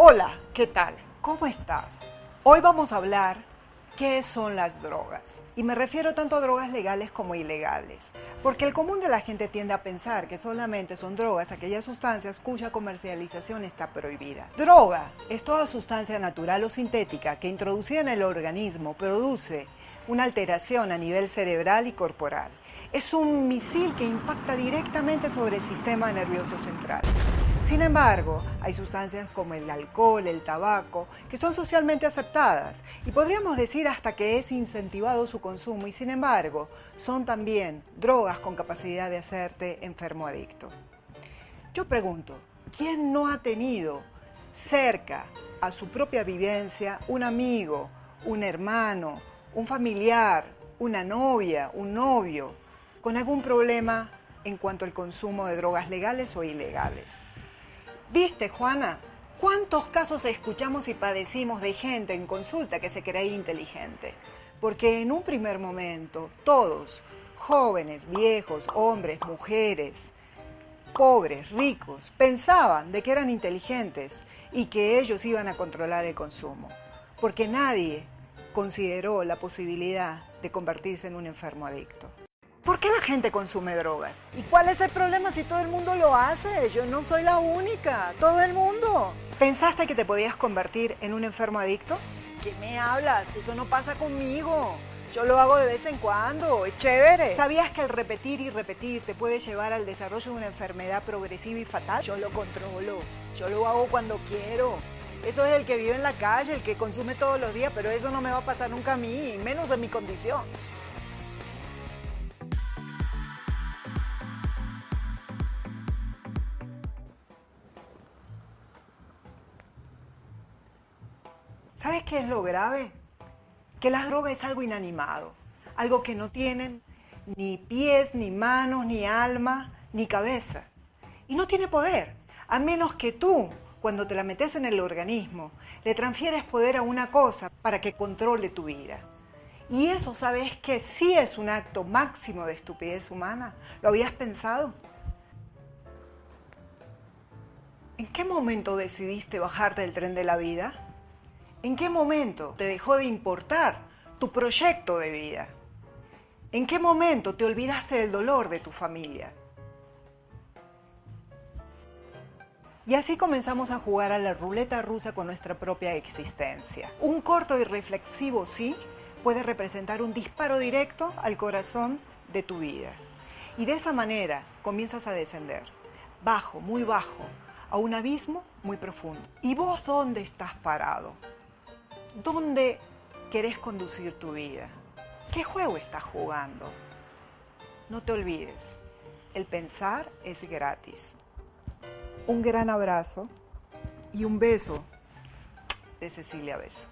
Hola, ¿qué tal? ¿Cómo estás? Hoy vamos a hablar qué son las drogas. Y me refiero tanto a drogas legales como ilegales. Porque el común de la gente tiende a pensar que solamente son drogas aquellas sustancias cuya comercialización está prohibida. Droga es toda sustancia natural o sintética que introducida en el organismo produce una alteración a nivel cerebral y corporal. Es un misil que impacta directamente sobre el sistema nervioso central. Sin embargo, hay sustancias como el alcohol, el tabaco, que son socialmente aceptadas y podríamos decir hasta que es incentivado su consumo y sin embargo son también drogas con capacidad de hacerte enfermo adicto. Yo pregunto, ¿quién no ha tenido cerca a su propia vivencia un amigo, un hermano, un familiar, una novia, un novio, con algún problema en cuanto al consumo de drogas legales o ilegales? ¿Viste, Juana? ¿Cuántos casos escuchamos y padecimos de gente en consulta que se creía inteligente? Porque en un primer momento todos, jóvenes, viejos, hombres, mujeres, pobres, ricos, pensaban de que eran inteligentes y que ellos iban a controlar el consumo. Porque nadie consideró la posibilidad de convertirse en un enfermo adicto. ¿Por qué la gente consume drogas? ¿Y cuál es el problema si todo el mundo lo hace? Yo no soy la única, todo el mundo. ¿Pensaste que te podías convertir en un enfermo adicto? ¿Qué me hablas? Eso no pasa conmigo. Yo lo hago de vez en cuando, es chévere. ¿Sabías que el repetir y repetir te puede llevar al desarrollo de una enfermedad progresiva y fatal? Yo lo controlo, yo lo hago cuando quiero. Eso es el que vive en la calle, el que consume todos los días, pero eso no me va a pasar nunca a mí, menos en mi condición. ¿Sabes qué es lo grave? Que las drogas es algo inanimado, algo que no tienen ni pies, ni manos, ni alma, ni cabeza. Y no tiene poder, a menos que tú, cuando te la metes en el organismo, le transfieres poder a una cosa para que controle tu vida. Y eso, ¿sabes que sí es un acto máximo de estupidez humana? ¿Lo habías pensado? ¿En qué momento decidiste bajarte del tren de la vida? ¿En qué momento te dejó de importar tu proyecto de vida? ¿En qué momento te olvidaste del dolor de tu familia? Y así comenzamos a jugar a la ruleta rusa con nuestra propia existencia. Un corto y reflexivo sí puede representar un disparo directo al corazón de tu vida. Y de esa manera comienzas a descender, bajo, muy bajo, a un abismo muy profundo. ¿Y vos dónde estás parado? ¿Dónde querés conducir tu vida? ¿Qué juego estás jugando? No te olvides, el pensar es gratis. Un gran abrazo y un beso de Cecilia Beso.